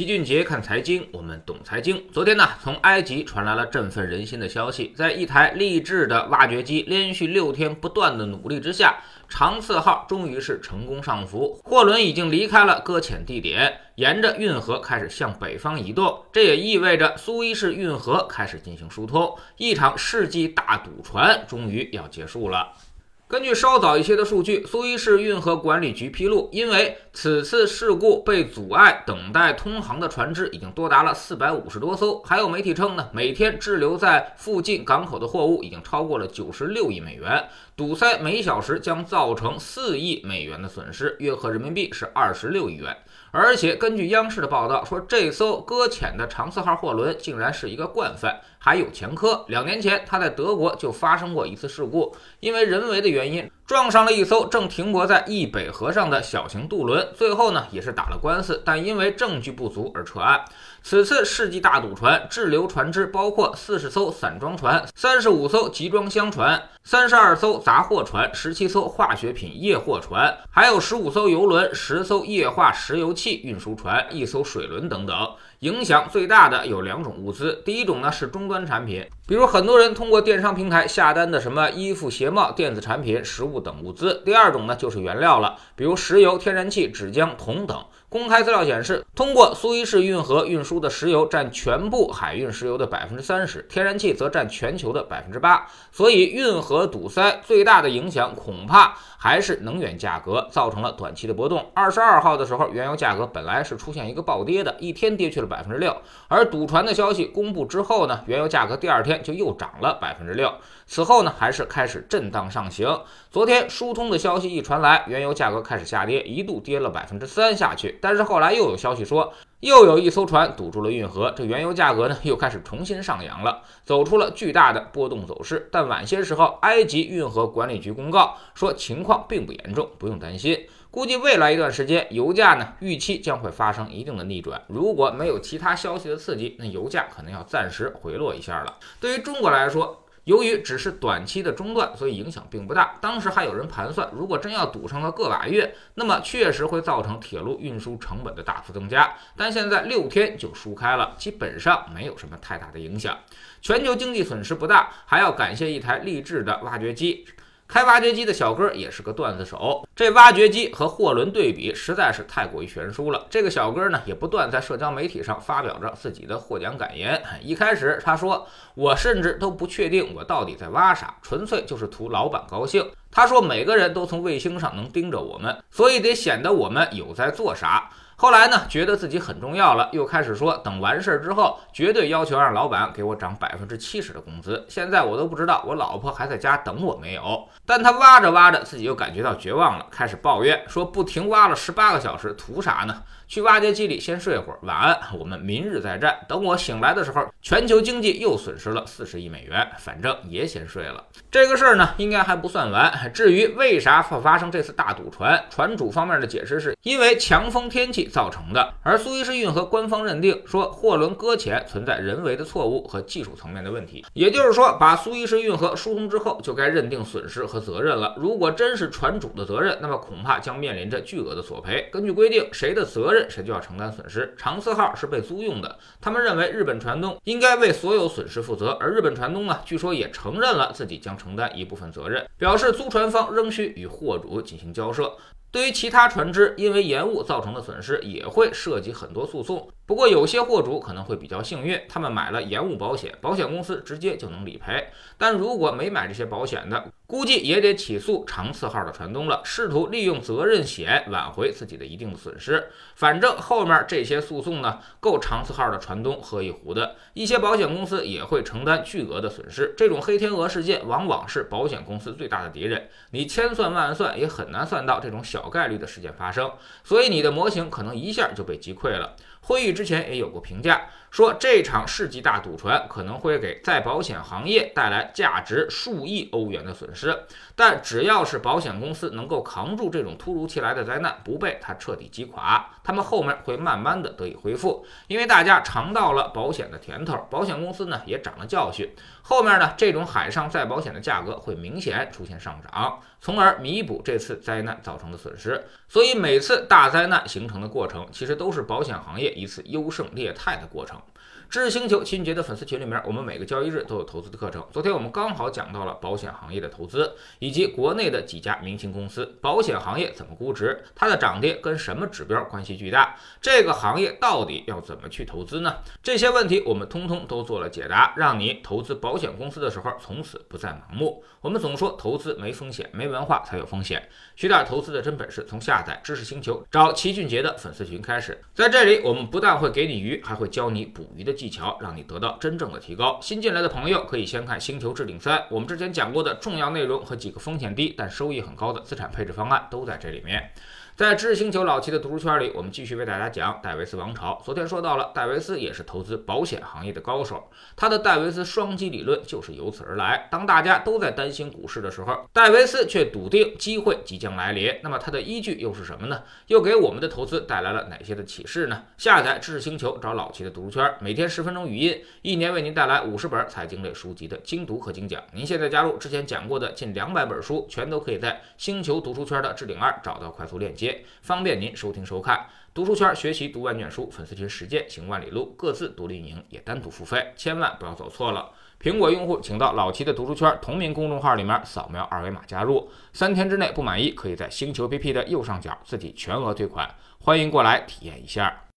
齐俊杰看财经，我们懂财经。昨天呢，从埃及传来了振奋人心的消息，在一台励志的挖掘机连续六天不断的努力之下，长次号终于是成功上浮，货轮已经离开了搁浅地点，沿着运河开始向北方移动。这也意味着苏伊士运河开始进行疏通，一场世纪大赌船终于要结束了。根据稍早一些的数据，苏伊士运河管理局披露，因为此次事故被阻碍等待通航的船只已经多达了四百五十多艘。还有媒体称呢，每天滞留在附近港口的货物已经超过了九十六亿美元，堵塞每小时将造成四亿美元的损失，约合人民币是二十六亿元。而且根据央视的报道说，这艘搁浅的长四号货轮竟然是一个惯犯，还有前科。两年前，他在德国就发生过一次事故，因为人为的原因撞上了一艘正停泊在易北河上的小型渡轮，最后呢也是打了官司，但因为证据不足而撤案。此次世纪大赌船滞留船只包括四十艘散装船、三十五艘集装箱船、三十二艘杂货船、十七艘化学品液货船，还有十五艘油轮、十艘液化石油气运输船、一艘水轮等等。影响最大的有两种物资，第一种呢是终端产品，比如很多人通过电商平台下单的什么衣服、鞋帽、电子产品、食物等物资；第二种呢就是原料了，比如石油、天然气、纸浆、铜等。公开资料显示，通过苏伊士运河运输的石油占全部海运石油的百分之三十，天然气则占全球的百分之八。所以，运河堵塞最大的影响恐怕还是能源价格造成了短期的波动。二十二号的时候，原油价格本来是出现一个暴跌的，一天跌去了百分之六。而堵船的消息公布之后呢，原油价格第二天就又涨了百分之六。此后呢，还是开始震荡上行。昨天疏通的消息一传来，原油价格开始下跌，一度跌了百分之三下去。但是后来又有消息说，又有一艘船堵住了运河，这原油价格呢又开始重新上扬了，走出了巨大的波动走势。但晚些时候，埃及运河管理局公告说情况并不严重，不用担心。估计未来一段时间，油价呢预期将会发生一定的逆转。如果没有其他消息的刺激，那油价可能要暂时回落一下了。对于中国来说，由于只是短期的中断，所以影响并不大。当时还有人盘算，如果真要堵上个个把月，那么确实会造成铁路运输成本的大幅增加。但现在六天就疏开了，基本上没有什么太大的影响，全球经济损失不大。还要感谢一台励志的挖掘机。开挖掘机的小哥也是个段子手，这挖掘机和货轮对比实在是太过于悬殊了。这个小哥呢，也不断在社交媒体上发表着自己的获奖感言。一开始他说：“我甚至都不确定我到底在挖啥，纯粹就是图老板高兴。”他说：“每个人都从卫星上能盯着我们，所以得显得我们有在做啥。”后来呢，觉得自己很重要了，又开始说等完事儿之后，绝对要求让老板给我涨百分之七十的工资。现在我都不知道我老婆还在家等我没有。但他挖着挖着，自己又感觉到绝望了，开始抱怨说：“不停挖了十八个小时，图啥呢？去挖掘机里先睡会儿，晚安，我们明日再战。等我醒来的时候，全球经济又损失了四十亿美元，反正也先睡了。这个事儿呢，应该还不算完。至于为啥会发生这次大堵船，船主方面的解释是因为强风天气。造成的，而苏伊士运河官方认定说，货轮搁浅存在人为的错误和技术层面的问题，也就是说，把苏伊士运河疏通之后，就该认定损失和责任了。如果真是船主的责任，那么恐怕将面临着巨额的索赔。根据规定，谁的责任谁就要承担损失。长四号是被租用的，他们认为日本船东应该为所有损失负责，而日本船东呢，据说也承认了自己将承担一部分责任，表示租船方仍需与货主进行交涉。对于其他船只因为延误造成的损失，也会涉及很多诉讼。不过有些货主可能会比较幸运，他们买了延误保险，保险公司直接就能理赔。但如果没买这些保险的，估计也得起诉长次号的船东了，试图利用责任险挽回自己的一定的损失。反正后面这些诉讼呢，够长次号的船东喝一壶的。一些保险公司也会承担巨额的损失。这种黑天鹅事件往往是保险公司最大的敌人，你千算万算也很难算到这种小概率的事件发生，所以你的模型可能一下就被击溃了。会议之前也有过评价，说这场世纪大赌船可能会给再保险行业带来价值数亿欧元的损失，但只要是保险公司能够扛住这种突如其来的灾难，不被它彻底击垮，他们后面会慢慢的得以恢复，因为大家尝到了保险的甜头，保险公司呢也长了教训，后面呢这种海上再保险的价格会明显出现上涨，从而弥补这次灾难造成的损失。所以每次大灾难形成的过程，其实都是保险行业一次优胜劣汰的过程。知识星球秦杰的粉丝群里面，我们每个交易日都有投资的课程。昨天我们刚好讲到了保险行业的投资，以及国内的几家明星公司，保险行业怎么估值，它的涨跌跟什么指标关系巨大？这个行业到底要怎么去投资呢？这些问题我们通通都做了解答，让你投资保险公司的时候从此不再盲目。我们总说投资没风险，没文化才有风险。学点投资的真本事，从下载知识星球找齐俊杰的粉丝群开始。在这里，我们不但会给你鱼，还会教你捕鱼的。技巧让你得到真正的提高。新进来的朋友可以先看《星球置顶三》，我们之前讲过的重要内容和几个风险低但收益很高的资产配置方案都在这里面。在知识星球老齐的读书圈里，我们继续为大家讲戴维斯王朝。昨天说到了，戴维斯也是投资保险行业的高手，他的戴维斯双击理论就是由此而来。当大家都在担心股市的时候，戴维斯却笃定机会即将来临。那么他的依据又是什么呢？又给我们的投资带来了哪些的启示呢？下载知识星球，找老齐的读书圈，每天十分钟语音，一年为您带来五十本财经类书籍的精读和精讲。您现在加入之前讲过的近两百本书，全都可以在星球读书圈的置顶二找到快速链接。方便您收听收看，读书圈学习读万卷书，粉丝群实践行万里路，各自独立运营也单独付费，千万不要走错了。苹果用户请到老齐的读书圈同名公众号里面扫描二维码加入，三天之内不满意可以在星球 APP 的右上角自己全额退款，欢迎过来体验一下。